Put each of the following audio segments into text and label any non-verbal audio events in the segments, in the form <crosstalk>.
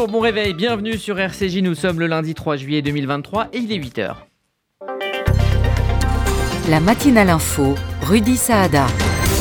Bonjour, bon réveil, bienvenue sur RCJ. Nous sommes le lundi 3 juillet 2023 et il est 8h. La matinale info, Rudy Saada.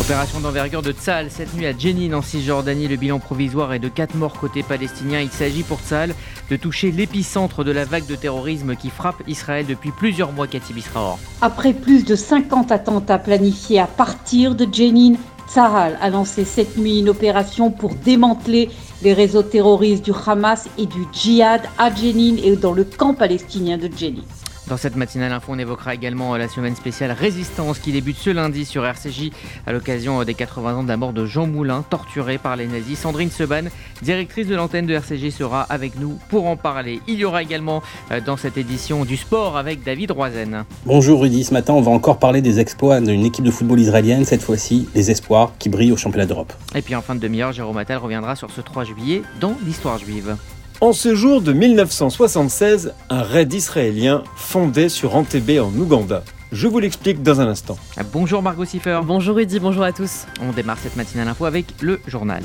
Opération d'envergure de Tsal cette nuit à Jenin en Cisjordanie. Le bilan provisoire est de 4 morts côté palestinien. Il s'agit pour Tsal de toucher l'épicentre de la vague de terrorisme qui frappe Israël depuis plusieurs mois, Cathy Bisraor. Après plus de 50 attentats planifiés à partir de Jenin, Tsahal a lancé cette nuit une opération pour démanteler les réseaux terroristes du Hamas et du djihad à Jenin et dans le camp palestinien de Jenin. Dans cette matinale info, on évoquera également la semaine spéciale Résistance qui débute ce lundi sur RCJ à l'occasion des 80 ans de la mort de Jean Moulin, torturé par les nazis. Sandrine Seban, directrice de l'antenne de RCJ, sera avec nous pour en parler. Il y aura également euh, dans cette édition du sport avec David Roizen. Bonjour Rudy, ce matin on va encore parler des exploits d'une équipe de football israélienne, cette fois-ci les espoirs qui brillent au championnat d'Europe. Et puis en fin de demi-heure, Jérôme Attal reviendra sur ce 3 juillet dans l'histoire juive. En ce jour de 1976, un raid israélien fondait sur Entebbe en Ouganda. Je vous l'explique dans un instant. Bonjour Margot Siffer. Bonjour Rudy, bonjour à tous. On démarre cette matinale info avec le journal.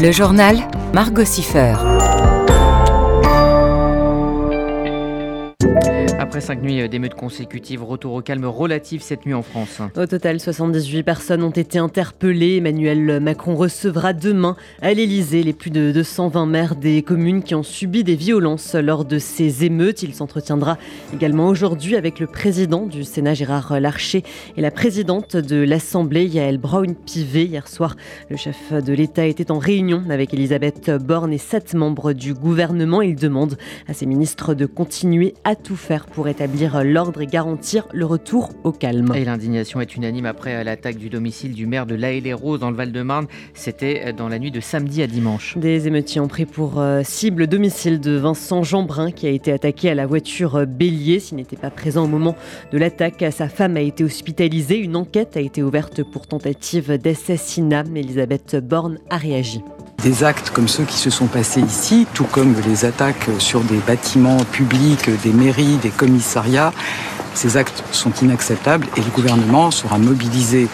Le journal, Margot Siffer. Après cinq nuits d'émeutes consécutives, retour au calme relatif cette nuit en France. Au total, 78 personnes ont été interpellées. Emmanuel Macron recevra demain à l'Elysée les plus de 220 maires des communes qui ont subi des violences lors de ces émeutes. Il s'entretiendra également aujourd'hui avec le président du Sénat Gérard Larcher et la présidente de l'Assemblée Yael Braun-Pivet. Hier soir, le chef de l'État était en réunion avec Elisabeth Borne et sept membres du gouvernement. Il demande à ses ministres de continuer à tout faire pour établir l'ordre et garantir le retour au calme. Et l'indignation est unanime après l'attaque du domicile du maire de La les roses dans le Val-de-Marne. C'était dans la nuit de samedi à dimanche. Des émeutiers ont pris pour euh, cible le domicile de Vincent Jeanbrun qui a été attaqué à la voiture bélier. S'il n'était pas présent au moment de l'attaque, sa femme a été hospitalisée. Une enquête a été ouverte pour tentative d'assassinat. Elisabeth Borne a réagi. Des actes comme ceux qui se sont passés ici, tout comme les attaques sur des bâtiments publics, des mairies, des commissariats, ces actes sont inacceptables et le gouvernement sera mobilisé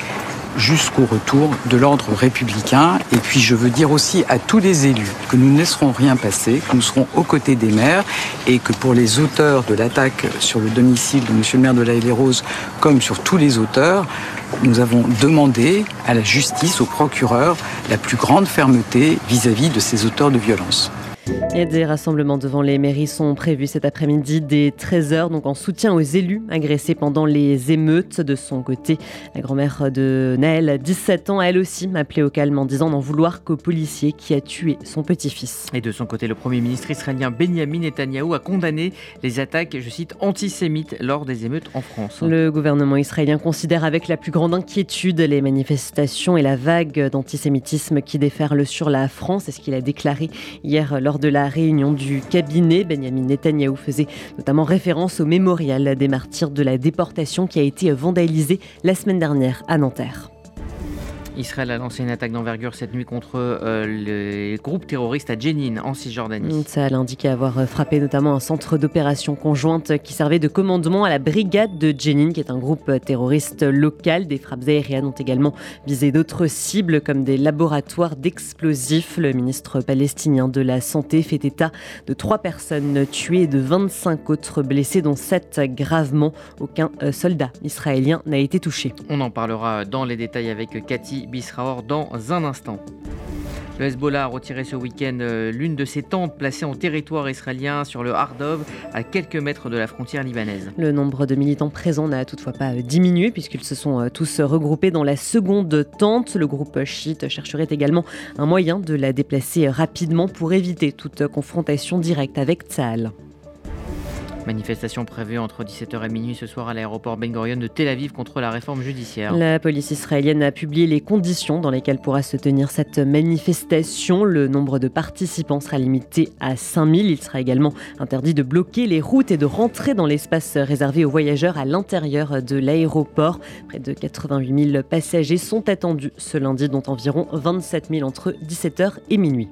jusqu'au retour de l'ordre républicain. Et puis je veux dire aussi à tous les élus que nous ne laisserons rien passer, que nous serons aux côtés des maires et que pour les auteurs de l'attaque sur le domicile de M. le maire de la les Roses, comme sur tous les auteurs, nous avons demandé à la justice, au procureur, la plus grande fermeté vis-à-vis -vis de ces auteurs de violence. Et des rassemblements devant les mairies sont prévus cet après-midi dès 13h, donc en soutien aux élus agressés pendant les émeutes. De son côté, la grand-mère de Naël, 17 ans, elle aussi, appelé au calme en disant n'en vouloir qu'au policier qui a tué son petit-fils. Et de son côté, le Premier ministre israélien Benjamin Netanyahou a condamné les attaques, je cite, antisémites lors des émeutes en France. Le gouvernement israélien considère avec la plus grande inquiétude les manifestations et la vague d'antisémitisme qui déferle sur la France. C'est ce qu'il a déclaré hier lors de la réunion du cabinet, Benjamin Netanyahou faisait notamment référence au mémorial des martyrs de la déportation qui a été vandalisé la semaine dernière à Nanterre. Israël a lancé une attaque d'envergure cette nuit contre euh, les groupes terroristes à Jenin, en Cisjordanie. Ça a indiqué avoir frappé notamment un centre d'opération conjointe qui servait de commandement à la brigade de Jenin, qui est un groupe terroriste local. Des frappes aériennes ont également visé d'autres cibles comme des laboratoires d'explosifs. Le ministre palestinien de la Santé fait état de trois personnes tuées et de 25 autres blessés, dont 7 gravement. Aucun euh, soldat israélien n'a été touché. On en parlera dans les détails avec Cathy Bisraor dans un instant. Le Hezbollah a retiré ce week-end euh, l'une de ses tentes placées en territoire israélien sur le Hardov, à quelques mètres de la frontière libanaise. Le nombre de militants présents n'a toutefois pas diminué puisqu'ils se sont euh, tous regroupés dans la seconde tente. Le groupe chiite chercherait également un moyen de la déplacer rapidement pour éviter toute confrontation directe avec Tzahal. Manifestation prévue entre 17h et minuit ce soir à l'aéroport Ben Gurion de Tel Aviv contre la réforme judiciaire. La police israélienne a publié les conditions dans lesquelles pourra se tenir cette manifestation. Le nombre de participants sera limité à 5000. Il sera également interdit de bloquer les routes et de rentrer dans l'espace réservé aux voyageurs à l'intérieur de l'aéroport. Près de 88 000 passagers sont attendus ce lundi, dont environ 27 000 entre 17h et minuit.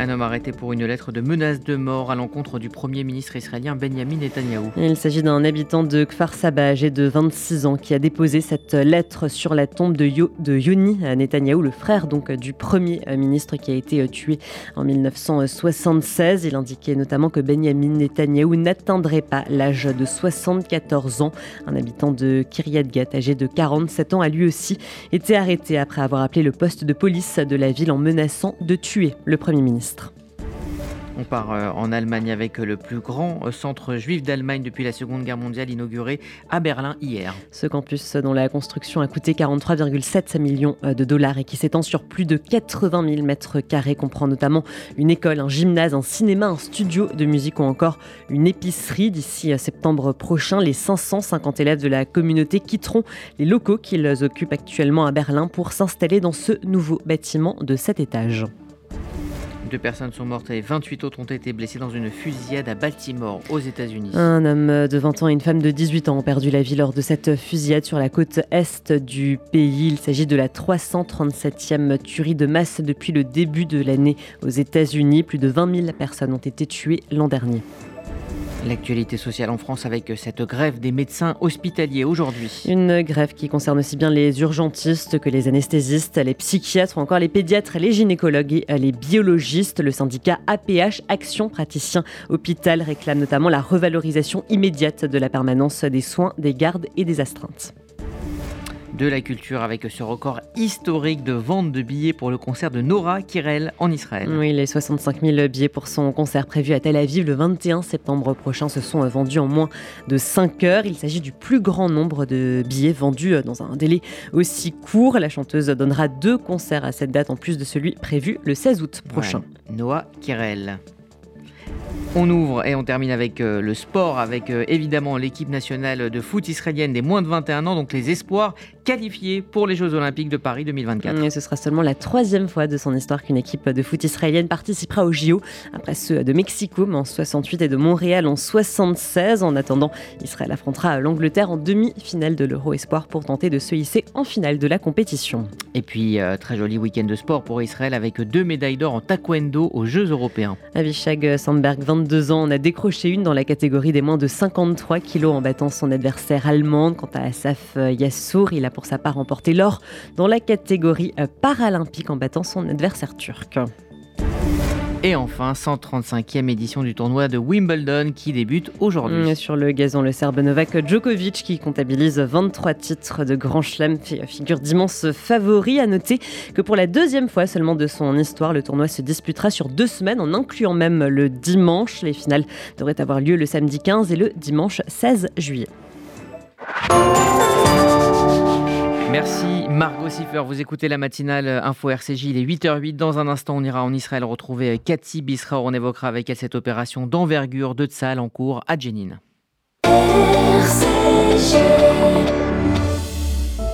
Un homme arrêté pour une lettre de menace de mort à l'encontre du Premier ministre israélien Benjamin Netanyahou. Il s'agit d'un habitant de Kfar Saba, âgé de 26 ans, qui a déposé cette lettre sur la tombe de, Yo, de Yoni Netanyahou, le frère donc du Premier ministre qui a été tué en 1976. Il indiquait notamment que Benjamin Netanyahou n'atteindrait pas l'âge de 74 ans. Un habitant de Kiryat Gat, âgé de 47 ans, a lui aussi été arrêté après avoir appelé le poste de police de la ville en menaçant de tuer le Premier ministre. On part euh, en Allemagne avec le plus grand euh, centre juif d'Allemagne depuis la Seconde Guerre mondiale inauguré à Berlin hier. Ce campus dont la construction a coûté 43,7 millions euh, de dollars et qui s'étend sur plus de 80 000 mètres carrés comprend notamment une école, un gymnase, un cinéma, un studio de musique ou encore une épicerie. D'ici septembre prochain, les 550 élèves de la communauté quitteront les locaux qu'ils occupent actuellement à Berlin pour s'installer dans ce nouveau bâtiment de 7 étages. Deux personnes sont mortes et 28 autres ont été blessées dans une fusillade à Baltimore, aux États-Unis. Un homme de 20 ans et une femme de 18 ans ont perdu la vie lors de cette fusillade sur la côte est du pays. Il s'agit de la 337e tuerie de masse depuis le début de l'année aux États-Unis. Plus de 20 000 personnes ont été tuées l'an dernier. L'actualité sociale en France avec cette grève des médecins hospitaliers aujourd'hui. Une grève qui concerne aussi bien les urgentistes que les anesthésistes, les psychiatres ou encore les pédiatres, les gynécologues et les biologistes. Le syndicat APH, Action Praticien Hôpital, réclame notamment la revalorisation immédiate de la permanence des soins, des gardes et des astreintes de la culture avec ce record historique de vente de billets pour le concert de Nora Kirel en Israël. Oui, les 65 000 billets pour son concert prévu à Tel Aviv le 21 septembre prochain se sont vendus en moins de 5 heures. Il s'agit du plus grand nombre de billets vendus dans un délai aussi court. La chanteuse donnera deux concerts à cette date en plus de celui prévu le 16 août prochain. Noah Kirel. On ouvre et on termine avec euh, le sport, avec euh, évidemment l'équipe nationale de foot israélienne des moins de 21 ans, donc les espoirs qualifiés pour les Jeux Olympiques de Paris 2024. Et ce sera seulement la troisième fois de son histoire qu'une équipe de foot israélienne participera aux JO, après ceux de Mexico en 68 et de Montréal en 76. En attendant, Israël affrontera l'Angleterre en demi-finale de l'Euro Espoir pour tenter de se hisser en finale de la compétition. Et puis, euh, très joli week-end de sport pour Israël avec deux médailles d'or en taekwondo aux Jeux européens. Avishag Sandberg, 22 ans, en a décroché une dans la catégorie des moins de 53 kilos en battant son adversaire allemande. Quant à Asaf Yassour, il a pour sa part remporté l'or dans la catégorie euh, paralympique en battant son adversaire turc. Et enfin, 135e édition du tournoi de Wimbledon qui débute aujourd'hui. Sur le gazon, le Serbe Novak Djokovic qui comptabilise 23 titres de Grand Chelem figure d'immense favori. À noter que pour la deuxième fois seulement de son histoire, le tournoi se disputera sur deux semaines en incluant même le dimanche. Les finales devraient avoir lieu le samedi 15 et le dimanche 16 juillet. Merci Margot Siffer, vous écoutez la matinale Info RCJ, il est 8h08. Dans un instant, on ira en Israël retrouver Cathy Bisra. On évoquera avec elle cette opération d'envergure de Tzal en cours à Jenin.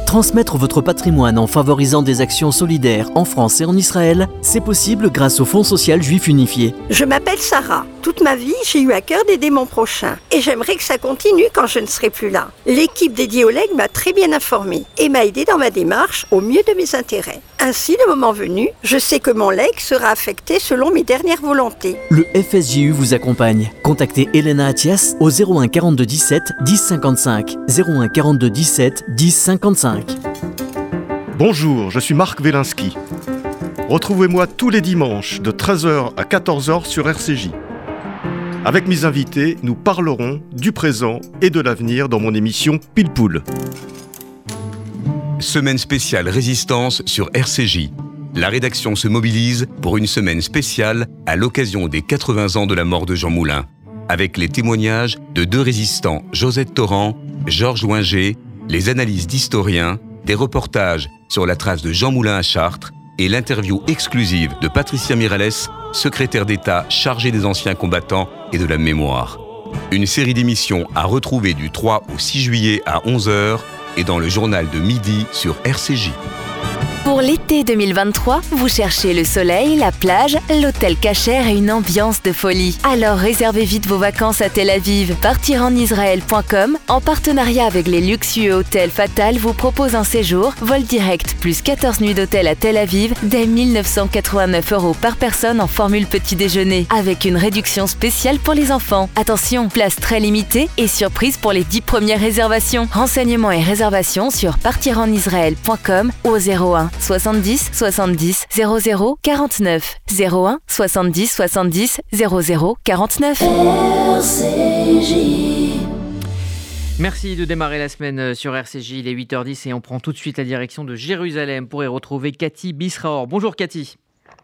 Transmettre votre patrimoine en favorisant des actions solidaires en France et en Israël, c'est possible grâce au Fonds social juif unifié. Je m'appelle Sarah. Toute ma vie, j'ai eu à cœur d'aider mon prochain. Et j'aimerais que ça continue quand je ne serai plus là. L'équipe dédiée au leg m'a très bien informée et m'a aidé dans ma démarche au mieux de mes intérêts. Ainsi, le moment venu, je sais que mon leg sera affecté selon mes dernières volontés. Le FSJU vous accompagne. Contactez Elena Atias au 01 42 17 10 55. 01 42 17 10 55. Bonjour, je suis Marc Wielinski. Retrouvez-moi tous les dimanches de 13h à 14h sur RCJ. Avec mes invités, nous parlerons du présent et de l'avenir dans mon émission Pile Poule. Semaine spéciale résistance sur RCJ. La rédaction se mobilise pour une semaine spéciale à l'occasion des 80 ans de la mort de Jean Moulin, avec les témoignages de deux résistants, Josette Torrent, Georges Winger, les analyses d'historiens, des reportages sur la trace de Jean Moulin à Chartres et l'interview exclusive de Patricia Mirales, secrétaire d'État chargée des anciens combattants et de la mémoire. Une série d'émissions à retrouver du 3 au 6 juillet à 11h et dans le journal de midi sur RCJ. Pour l'été 2023, vous cherchez le soleil, la plage, l'hôtel cachère et une ambiance de folie. Alors réservez vite vos vacances à Tel Aviv. Partirenisraël.com, en partenariat avec les luxueux hôtels Fatal, vous propose un séjour, vol direct, plus 14 nuits d'hôtel à Tel Aviv, dès 1989 euros par personne en formule petit déjeuner, avec une réduction spéciale pour les enfants. Attention, place très limitée et surprise pour les 10 premières réservations. Renseignements et réservations sur partirenisraël.com au 01 70 70 00 49 01 70 70 00 49. Merci de démarrer la semaine euh, sur RCJ, il est 8h10 et on prend tout de suite la direction de Jérusalem pour y retrouver Cathy Bisraor. Bonjour Cathy.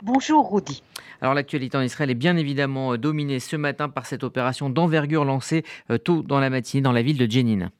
Bonjour Rudy. Alors l'actualité en Israël est bien évidemment euh, dominée ce matin par cette opération d'envergure lancée euh, tôt dans la matinée dans la ville de Jenin.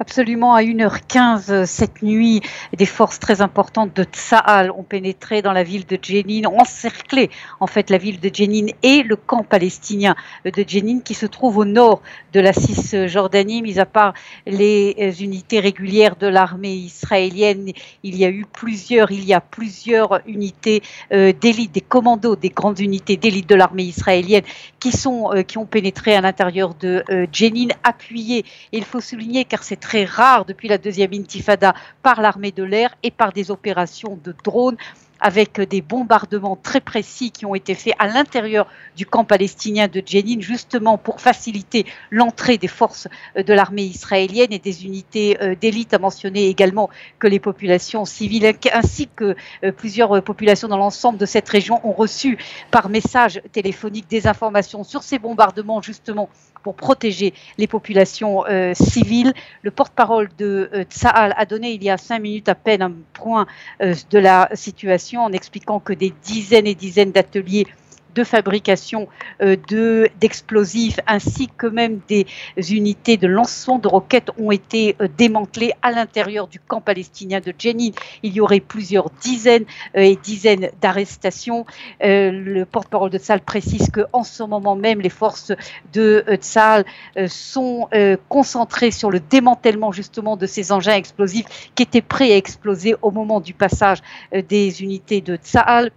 Absolument, à 1h15 euh, cette nuit, des forces très importantes de Tsahal ont pénétré dans la ville de Jenin, ont encerclé en fait la ville de Jenin et le camp palestinien de Jenin qui se trouve au nord de la Cisjordanie, mis à part les euh, unités régulières de l'armée israélienne. Il y a eu plusieurs, il y a plusieurs unités euh, d'élite, des commandos, des grandes unités d'élite de l'armée israélienne qui sont, qui ont pénétré à l'intérieur de Jenin, appuyés. il faut souligner car c'est très rare depuis la deuxième intifada par l'armée de l'air et par des opérations de drones avec des bombardements très précis qui ont été faits à l'intérieur du camp palestinien de Jenin, justement pour faciliter l'entrée des forces euh, de l'armée israélienne et des unités euh, d'élite, à mentionner également que les populations civiles ainsi que euh, plusieurs populations dans l'ensemble de cette région ont reçu par message téléphonique des informations sur ces bombardements, justement pour protéger les populations civiles. Le porte-parole de euh, a donné il y a cinq minutes à peine un point de la situation en expliquant que des dizaines et dizaines d'ateliers de fabrication euh, de, d'explosifs ainsi que même des unités de lancement de roquettes ont été euh, démantelées à l'intérieur du camp palestinien de Jenin. Il y aurait plusieurs dizaines euh, et dizaines d'arrestations. le porte-parole de Tzal précise qu'en ce moment même, les forces de Tzal sont concentrées sur le démantèlement justement de ces engins explosifs qui étaient prêts à exploser au moment du passage des unités de Tzal.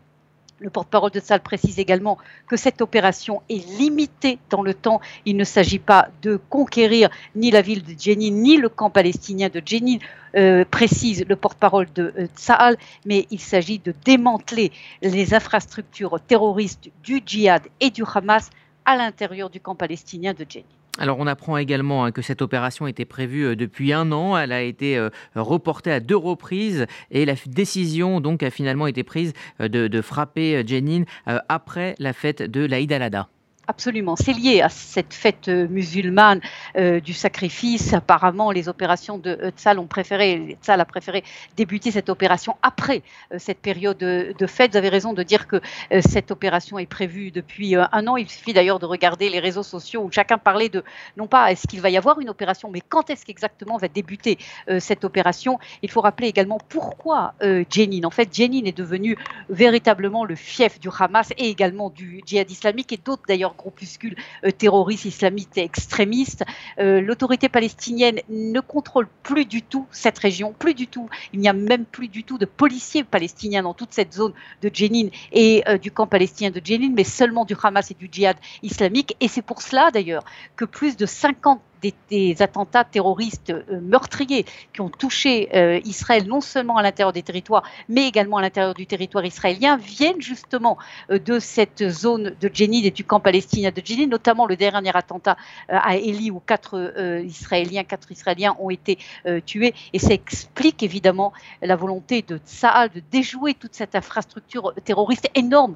Le porte-parole de Salle précise également que cette opération est limitée dans le temps. Il ne s'agit pas de conquérir ni la ville de Jenin, ni le camp palestinien de Jenin, euh, précise le porte-parole de euh, mais il s'agit de démanteler les infrastructures terroristes du djihad et du Hamas à l'intérieur du camp palestinien de Jenin. Alors on apprend également hein, que cette opération était prévue euh, depuis un an, elle a été euh, reportée à deux reprises et la décision donc a finalement été prise euh, de, frapper Jenin après la fête de l'Aïd al-Adha. Absolument, c'est lié à cette fête euh, musulmane euh, du sacrifice. Apparemment, les opérations de euh, Tzal ont préféré, Tzal a préféré débuter cette opération après cette période de, fête. Vous avez raison de dire que cette opération est prévue depuis un an. Il suffit d'ailleurs de regarder les réseaux sociaux où chacun parlait de non pas est-ce qu'il va y avoir une opération, mais quand est-ce qu'exactement va débuter cette opération. Il faut rappeler également pourquoi Jenin. En fait, Jenin est devenu véritablement le fief du Hamas et également du djihad islamique et d'autres d'ailleurs groupuscules euh, terroristes islamistes et extrémistes. Euh, l'autorité palestinienne ne contrôle plus du tout cette région, plus du tout. Il n'y a même plus du tout de policiers palestiniens dans toute cette zone de Jenin et euh, du camp palestinien de Jenin, mais seulement du Hamas et du djihad islamique. Et c'est pour cela d'ailleurs que plus de 50 des, attentats terroristes euh, meurtriers qui ont touché euh, Israël non seulement à l'intérieur des territoires, mais également à l'intérieur du territoire israélien, viennent justement euh, de cette zone de Jenin et du camp palestinien de Jenin, notamment le dernier attentat à Eli où quatre Israéliens, quatre Israéliens ont été tués. Et ça explique évidemment la volonté de Tsahal de déjouer toute cette infrastructure terroriste énorme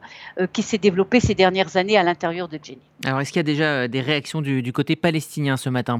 qui s'est développée ces dernières années à l'intérieur de Jenin. Alors, est-ce qu'il y a déjà des réactions du côté palestinien ce matin?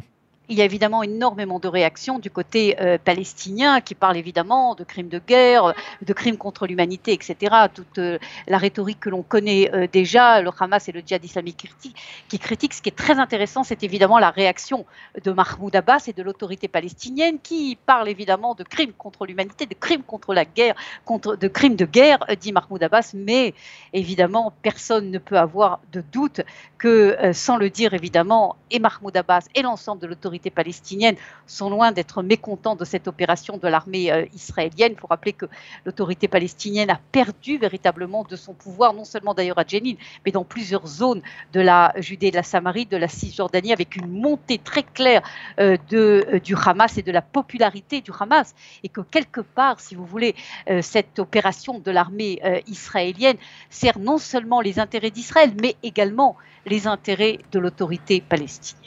Il y a évidemment énormément de réactions du côté euh, palestinien qui parlent évidemment de crimes de guerre, de crimes contre l'humanité, etc. Toute euh, la rhétorique que l'on connaît euh, déjà, le Hamas et le djihad islamique critique, qui critiquent. Ce qui est très intéressant, c'est évidemment la réaction de Mahmoud Abbas et de l'autorité palestinienne qui parle évidemment de crimes contre l'humanité, de crimes contre la guerre, contre, de crimes de guerre, dit Mahmoud Abbas. Mais évidemment, personne ne peut avoir de doute que, sans le dire évidemment, et Mahmoud Abbas et l'ensemble de l'autorité autorités palestiniennes sont loin d'être mécontents de cette opération de l'armée euh, israélienne. Il faut rappeler que l'autorité palestinienne a perdu véritablement de son pouvoir, non seulement d'ailleurs à Jenin, mais dans plusieurs zones de la Judée de la Samarie, de la Cisjordanie, avec une montée très claire euh, euh, du Hamas et de la popularité du Hamas. Et que quelque part, si vous voulez, cette opération de l'armée israélienne sert non seulement les intérêts d'Israël, mais également les intérêts de l'autorité palestinienne.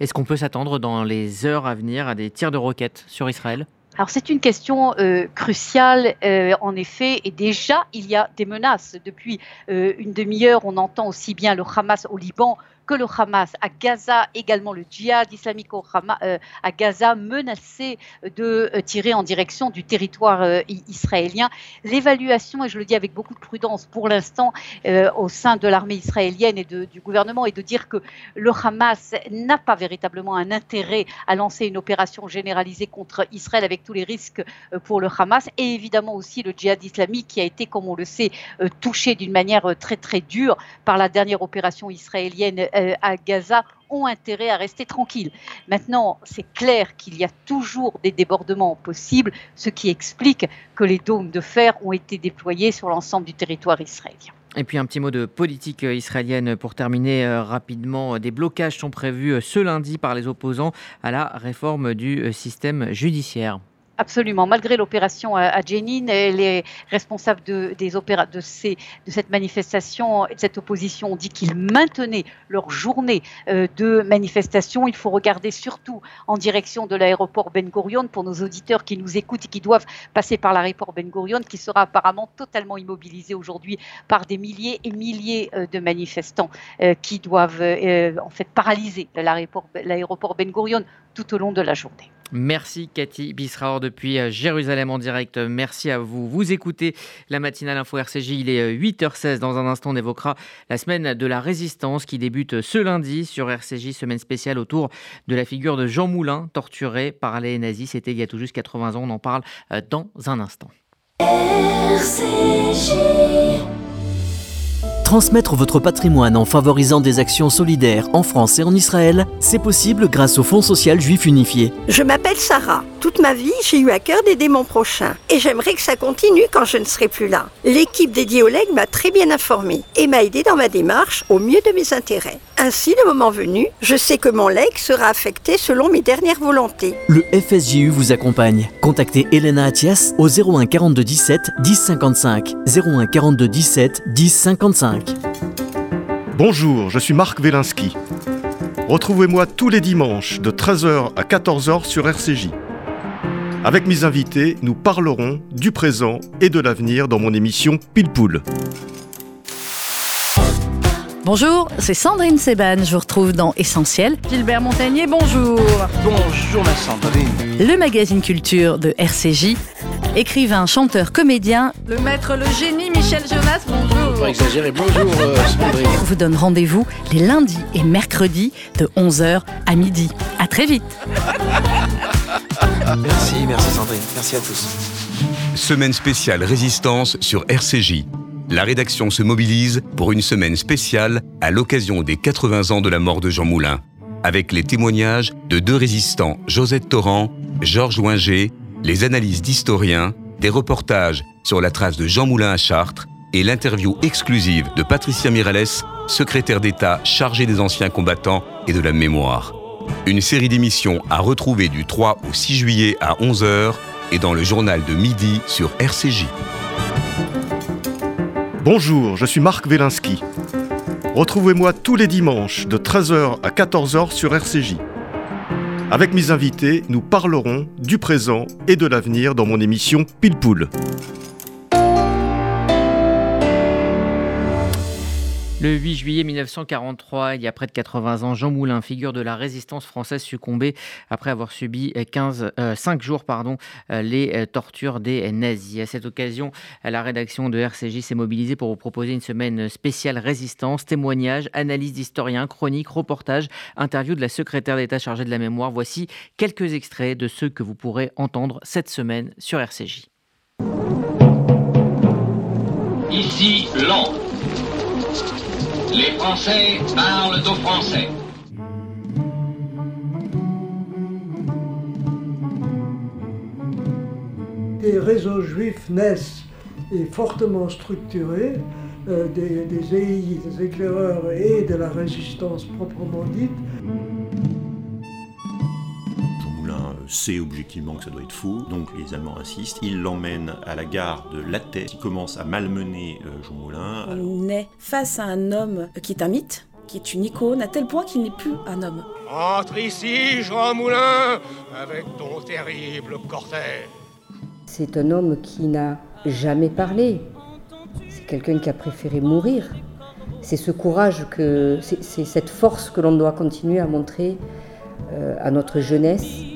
Est-ce qu'on peut s'attendre dans les heures à venir à des tirs de roquettes sur Israël? Alors c'est une question euh, cruciale euh, en effet et déjà il y a des menaces. Depuis euh, une demi-heure on entend aussi bien le Hamas au Liban que le Hamas à Gaza, également le djihad islamique euh, à Gaza, menacé de euh, tirer en direction du territoire euh, israélien. L'évaluation, et je le dis avec beaucoup de prudence pour l'instant, au sein de l'armée israélienne et du gouvernement, est de dire que le Hamas n'a pas véritablement un intérêt à lancer une opération généralisée contre Israël avec tous les risques pour le Hamas et évidemment aussi le djihad islamique qui a été, comme on le sait, touché d'une manière très très dure par la dernière opération israélienne euh, à Gaza ont intérêt à rester tranquilles. Maintenant, c'est clair qu'il y a toujours des débordements possibles, ce qui explique que les dômes de fer ont été déployés sur l'ensemble du territoire israélien. Et puis un petit mot de politique israélienne pour terminer euh, rapidement. Des blocages sont prévus ce lundi par les opposants à la réforme du système judiciaire. Absolument. Malgré l'opération à Jenin, les responsables de, ces, de cette manifestation et de cette opposition ont dit qu'ils maintenaient leur journée euh, de manifestation. Il faut regarder surtout en direction de l'aéroport Ben Gurion pour nos auditeurs qui nous écoutent et qui doivent passer par l'aéroport Ben Gurion, qui sera apparemment totalement immobilisé aujourd'hui par des milliers et milliers euh, de manifestants euh, qui doivent en fait paralyser l'aéroport Ben Gurion tout au long de la journée. Merci Cathy Bisraor depuis euh, Jérusalem en direct. Merci à vous. Vous écoutez la matinale info RCJ. Il est 8h16. Euh, Dans un instant, on évoquera la semaine de la résistance qui débute ce lundi sur RCJ, semaine spéciale autour de la figure de Jean Moulin, torturé par les nazis. C'était il y a tout juste 80 ans. On en parle euh, dans un instant. RCJ. Transmettre votre patrimoine en favorisant des actions solidaires en France et en Israël, c'est possible grâce au Fonds social juif unifié. Je m'appelle Sarah. Toute ma vie, j'ai eu à cœur d'aider mon prochain. Et j'aimerais que ça continue quand je ne serai plus là. L'équipe dédiée au legs m'a très bien informée et m'a aidé dans ma démarche au mieux de mes intérêts. Ainsi, le moment venu, je sais que mon leg sera affecté selon mes dernières volontés. Le FSJU vous accompagne. Contactez Elena Atias au 01 42 17 10 55. 01 42 17 10 55. Bonjour, je suis Marc Wielinski. Retrouvez-moi tous les dimanches de 13h à 14h sur RCJ. Avec mes invités, nous parlerons du présent et de l'avenir dans mon émission Pile Poule. Bonjour, c'est Sandrine Seban. Je vous retrouve dans Essentiel. Gilbert Montagnier, bonjour. Bonjour ma Sandrine. Le magazine culture de RCJ. Écrivain, chanteur, comédien. Le maître, le génie Michel Jonas, bonjour. Pas exagérer, bonjour euh, Sandrine. Vous donne rendez-vous les lundis et mercredis de 11h à midi. À très vite. <laughs> merci, merci Sandrine. Merci à tous. Semaine spéciale résistance sur RCJ. La rédaction se mobilise pour une semaine spéciale à l'occasion des 80 ans de la mort de Jean Moulin, avec les témoignages de deux résistants, Josette Torrent, Georges Winger, les analyses d'historiens, des reportages sur la trace de Jean Moulin à Chartres et l'interview exclusive de Patricia Mirales, secrétaire d'État chargée des anciens combattants et de la mémoire. Une série d'émissions à retrouver du 3 au 6 juillet à 11h et dans le journal de midi sur RCJ. Bonjour, je suis Marc Wielinski. Retrouvez-moi tous les dimanches de 13h à 14h sur RCJ. Avec mes invités, nous parlerons du présent et de l'avenir dans mon émission Pile Poule. Le 8 juillet 1943, il y a près de 80 ans, Jean Moulin, figure de la résistance française, succombait après avoir subi 15, 5 jours pardon, les tortures des nazis. À cette occasion, la rédaction de RCJ s'est mobilisée pour vous proposer une semaine spéciale résistance, témoignages, analyses d'historiens, chroniques, reportages, interviews de la secrétaire d'État chargée de la mémoire. Voici quelques extraits de ceux que vous pourrez entendre cette semaine sur RCJ. Ici, Lent. Les Français parlent aux Français. Des réseaux juifs naissent et fortement structurés, euh, des, des éclaireurs et de la résistance proprement dite. Moulin sait objectivement que ça doit être faux, donc les Allemands insistent. Ils l'emmènent à la gare de Lattès, qui commence à malmener euh, Jean Moulin. On est face à un homme qui est un mythe, qui est une icône, à tel point qu'il n'est plus un homme. Entre ici, Jean Moulin, avec ton terrible cortège. C'est un homme qui n'a jamais parlé. C'est quelqu'un qui a préféré mourir. C'est ce courage que, c'est cette force que l'on doit continuer à montrer euh, à notre jeunesse.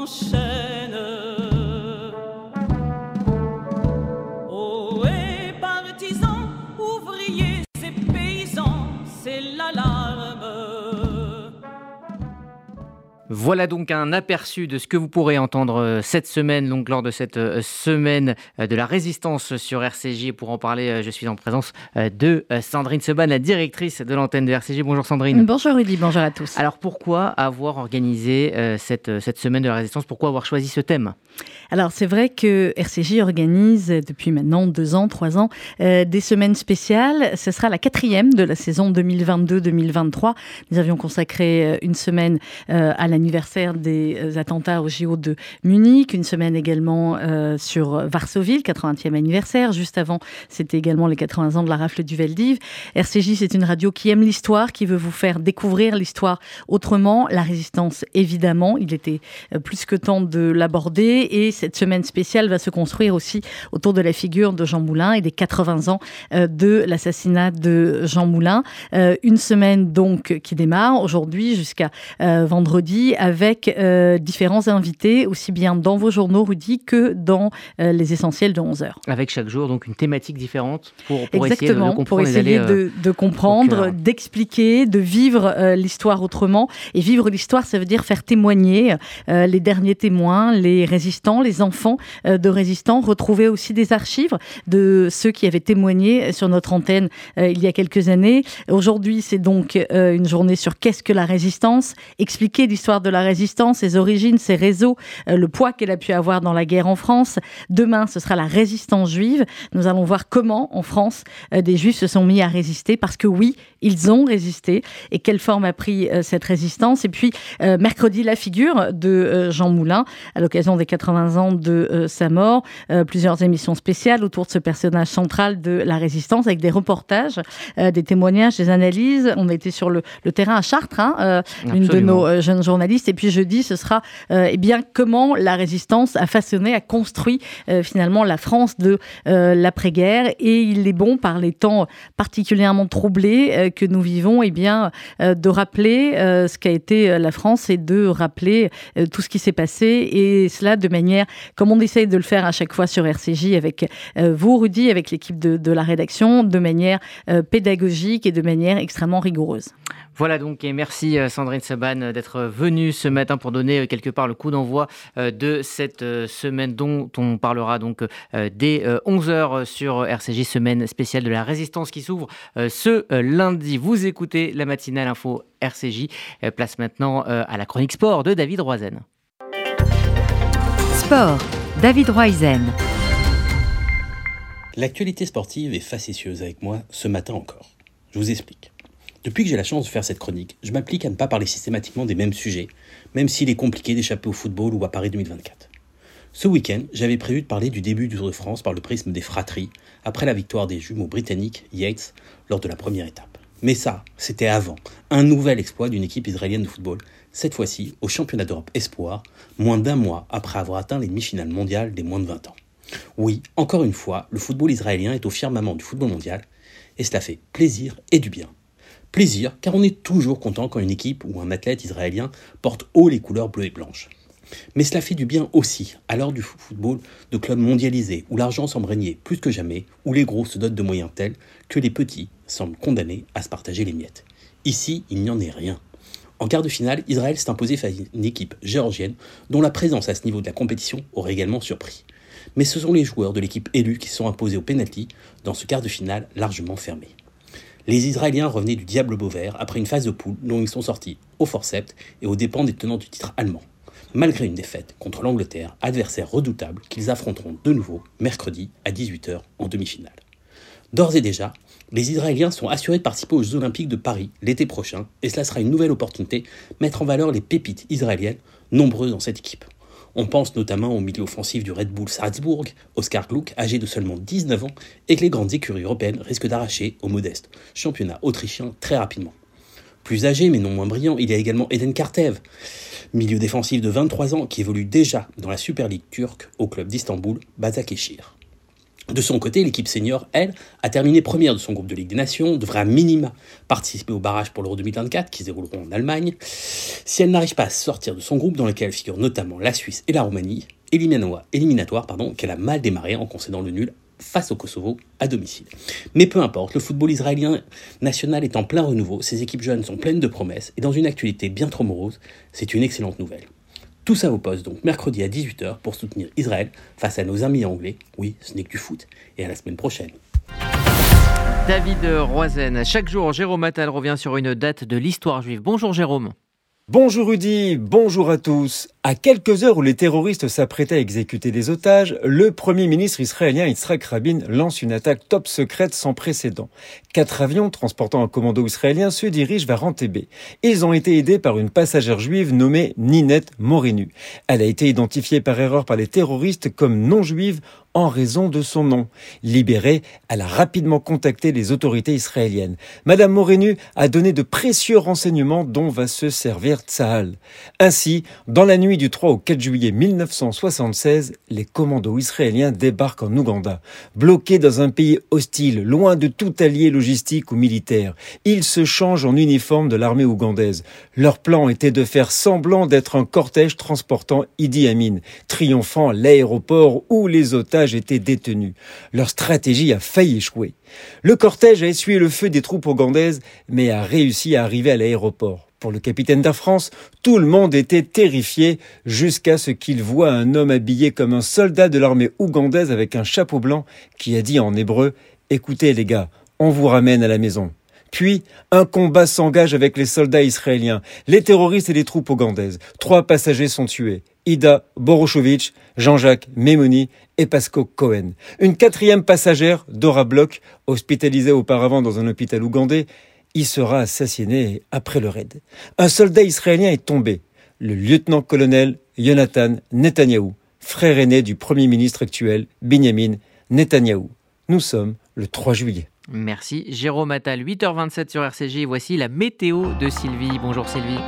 Enchaîne Voilà donc un aperçu de ce que vous pourrez entendre euh, cette semaine, donc lors de cette euh, semaine euh, de la résistance sur RCJ. Pour en parler, je suis en présence de Sandrine Seban, la directrice de l'antenne de RCJ. Bonjour Sandrine. Bonjour Rudy, bonjour à tous. Alors pourquoi avoir organisé cette, cette semaine de la résistance? Pourquoi avoir choisi ce thème? Alors c'est vrai que RCJ organise depuis maintenant deux ans, trois ans, des semaines spéciales. Ce sera la quatrième de la saison 2022-2023. Nous avions consacré une semaine à la anniversaire des attentats au JO de Munich, une semaine également euh, sur Varsovie, le 80e anniversaire. Juste avant, c'était également les 80 ans de la rafle du Veldiv. RCJ, c'est une radio qui aime l'histoire, qui veut vous faire découvrir l'histoire autrement. La résistance, évidemment, il était euh, plus que temps de l'aborder. Et cette semaine spéciale va se construire aussi autour de la figure de Jean Moulin et des 80 ans euh, de l'assassinat de Jean Moulin. Une semaine donc qui démarre aujourd'hui jusqu'à vendredi avec euh, différents invités, aussi bien dans vos journaux, Rudy, que dans euh, les essentiels de 11h. Avec chaque jour, donc une thématique différente pour, pour essayer de, de comprendre. Pour essayer aller, de, euh, de, comprendre, d'expliquer, de vivre l'histoire autrement. Et vivre l'histoire, ça veut dire faire témoigner les derniers témoins, les résistants, les enfants de résistants, retrouver aussi des archives de ceux qui avaient témoigné sur notre antenne il y a quelques années. Aujourd'hui, c'est donc une journée sur qu'est-ce que la résistance, expliquer l'histoire de la résistance, ses origines, ses réseaux, euh, le poids qu'elle a pu avoir dans la guerre en France. Demain, ce sera la résistance juive. Nous allons voir comment, en France, euh, des juifs se sont mis à résister, parce que oui, ils ont résisté, et quelle forme a pris euh, cette résistance? Et puis, mercredi, la figure de Jean Moulin, à l'occasion des 80 ans de sa mort. Plusieurs émissions spéciales autour de ce personnage central de la résistance, avec des reportages, des témoignages, des analyses. On a été sur le, le terrain à Chartres, hein, une de nos jeunes journalistes. Et puis jeudi, ce sera euh, eh bien comment la résistance a façonné, a construit euh, finalement la France de euh, l'après-guerre. Et il est bon, par les temps particulièrement troublés que nous vivons, eh bien de rappeler ce qu'a été la France et de rappeler tout ce qui s'est passé. Et cela de manière, comme on essaye de le faire à chaque fois sur RCJ avec vous, Rudy, avec l'équipe de, la rédaction, de manière pédagogique et de manière extrêmement rigoureuse. Voilà donc, et merci euh, Sandrine Saban euh, d'être venue ce matin pour donner euh, quelque part le coup d'envoi de cette semaine dont on parlera donc dès 11h sur RCJ, semaine spéciale de la résistance qui s'ouvre ce lundi. Vous écoutez la matinale info RCJ. Place maintenant à la chronique sport de David Roizen. Sport, David Roizen. L'actualité sportive est facétieuse avec moi ce matin encore. Je vous explique. Depuis que j'ai la chance de faire cette chronique, je m'applique à ne pas parler systématiquement des mêmes sujets, même s'il est compliqué d'échapper au football ou à Paris 2024. Ce week-end, j'avais prévu de parler du début du Tour de France par le prisme des fratries, après la victoire des jumeaux britanniques Yates lors de la première étape. Mais ça, c'était avant, un nouvel exploit d'une équipe israélienne de football, cette fois-ci au championnat d'Europe Espoir, moins d'un mois après avoir atteint les demi-finales mondiales des moins de 20 ans. Oui, encore une fois, le football israélien est au firmament du football mondial, et cela fait plaisir et du bien. Plaisir, car on est toujours content quand une équipe ou un athlète israélien porte haut les couleurs bleues et blanches. Mais cela fait du bien aussi, à l'heure du football de clubs mondialisés, où l'argent semble régner plus que jamais, où les gros se dotent de moyens tels que les petits semblent condamnés à se partager les miettes. Ici, il n'y en est rien. En quart de finale, Israël s'est imposé face à une équipe géorgienne dont la présence à ce niveau de la compétition aurait également surpris. Mais ce sont les joueurs de l'équipe élue qui sont imposés au pénalty dans ce quart de finale largement fermé. Les Israéliens revenaient du diable Beauvert après une phase de poule dont ils sont sortis au forceps et aux dépens des tenants du titre allemand. malgré une défaite contre l'Angleterre, adversaire redoutable qu'ils affronteront de nouveau mercredi à 18h en demi-finale. D'ores et déjà, les Israéliens sont assurés de participer aux Jeux Olympiques de Paris l'été prochain, et cela sera une nouvelle opportunité de mettre en valeur les pépites israéliennes nombreuses dans cette équipe. On pense notamment au milieu offensif du Red Bull Salzbourg, Oscar Gluck, âgé de seulement 19 ans, et que les grandes écuries européennes risquent d'arracher au modeste championnat autrichien très rapidement. Plus âgé mais non moins brillant, il y a également Eden Kartev, milieu défensif de 23 ans qui évolue déjà dans la Super League turque au club d'Istanbul, Basaksehir. De son côté, l'équipe senior, elle, a terminé première de son groupe de Ligue des Nations, devrait à minima participer au barrage pour l'Euro 2024 qui se dérouleront en Allemagne. Si elle n'arrive pas à sortir de son groupe dans lequel figurent notamment la Suisse et la Roumanie, éliminatoire pardon, qu'elle a mal démarré en concédant le nul face au Kosovo à domicile. Mais peu importe, le football israélien national est en plein renouveau, ses équipes jeunes sont pleines de promesses, et dans une actualité bien trop morose, c'est une excellente nouvelle. Tout ça vous pose donc mercredi à 18h pour soutenir Israël face à nos amis anglais. Oui, ce n'est que du foot. Et à la semaine prochaine. David Roizen, chaque jour, Jérôme Attal revient sur une date de l'histoire juive. Bonjour Jérôme. Bonjour Rudy, bonjour à tous. À quelques heures où les terroristes s'apprêtaient à exécuter des otages, le premier ministre israélien Yitzhak Rabin lance une attaque top secrète sans précédent. Quatre avions transportant un commando israélien se dirigent vers Entebbe. Ils ont été aidés par une passagère juive nommée Ninette Morinu. Elle a été identifiée par erreur par les terroristes comme non juive en raison de son nom. Libérée, elle a rapidement contacté les autorités israéliennes. Madame Morenu a donné de précieux renseignements dont va se servir Tsahal. Ainsi, dans la nuit du 3 au 4 juillet 1976, les commandos israéliens débarquent en Ouganda. Bloqués dans un pays hostile, loin de tout allié logistique ou militaire, ils se changent en uniforme de l'armée ougandaise. Leur plan était de faire semblant d'être un cortège transportant Idi Amin, triomphant l'aéroport où les otages étaient détenus. Leur stratégie a failli échouer. Le cortège a essuyé le feu des troupes ougandaises, mais a réussi à arriver à l'aéroport. Pour le capitaine d'Air France, tout le monde était terrifié jusqu'à ce qu'il voit un homme habillé comme un soldat de l'armée ougandaise avec un chapeau blanc qui a dit en hébreu Écoutez les gars, on vous ramène à la maison. Puis, un combat s'engage avec les soldats israéliens, les terroristes et les troupes ougandaises. Trois passagers sont tués. Ida Boroshovitch, Jean-Jacques Memoni et Pasco Cohen. Une quatrième passagère, Dora Bloch, hospitalisée auparavant dans un hôpital ougandais, y sera assassinée après le raid. Un soldat israélien est tombé, le lieutenant-colonel Jonathan Netanyahou, frère aîné du Premier ministre actuel, Benjamin Netanyahou. Nous sommes le 3 juillet. Merci Jérôme Attal, 8h27 sur RCG. Voici la météo de Sylvie. Bonjour Sylvie.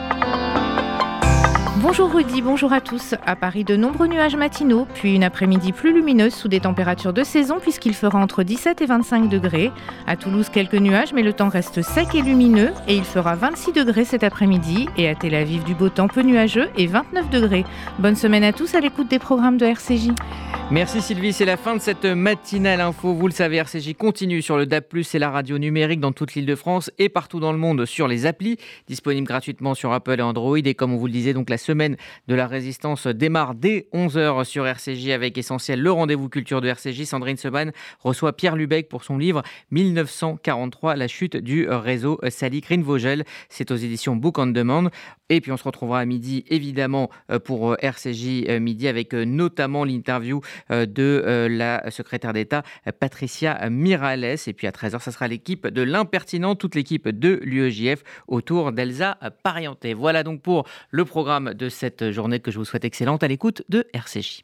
Bonjour Rudy, bonjour à tous. À Paris, de nombreux nuages matinaux, puis une après-midi plus lumineuse sous des températures de saison puisqu'il fera entre 17 et 25 degrés. À Toulouse, quelques nuages, mais le temps reste sec et lumineux et il fera 26 degrés cet après-midi. Et à Tel Aviv, du beau temps peu nuageux et 29 degrés. Bonne semaine à tous à l'écoute des programmes de RCJ. Merci Sylvie, c'est la fin de cette matinale info. Vous le savez, RCJ continue sur le DAP+, et la radio numérique dans toute l'île de France et partout dans le monde sur les applis, disponibles gratuitement sur Apple et Android. Et comme on vous le disait, donc la semaine de la résistance démarre dès 11h sur RCJ avec Essentiel, le rendez-vous culture de RCJ. Sandrine Seban reçoit Pierre Lubeck pour son livre 1943, la chute du réseau Sally Green-Vogel. C'est aux éditions Book on Demand. Et puis on se retrouvera à midi, évidemment, pour RCJ midi avec notamment l'interview de la secrétaire d'État Patricia Mirales. Et puis à 13h, ça sera l'équipe de l'impertinent, toute l'équipe de l'UEJF autour d'Elsa Parienté. Voilà donc pour le programme de cette journée que je vous souhaite excellente à l'écoute de RCJ.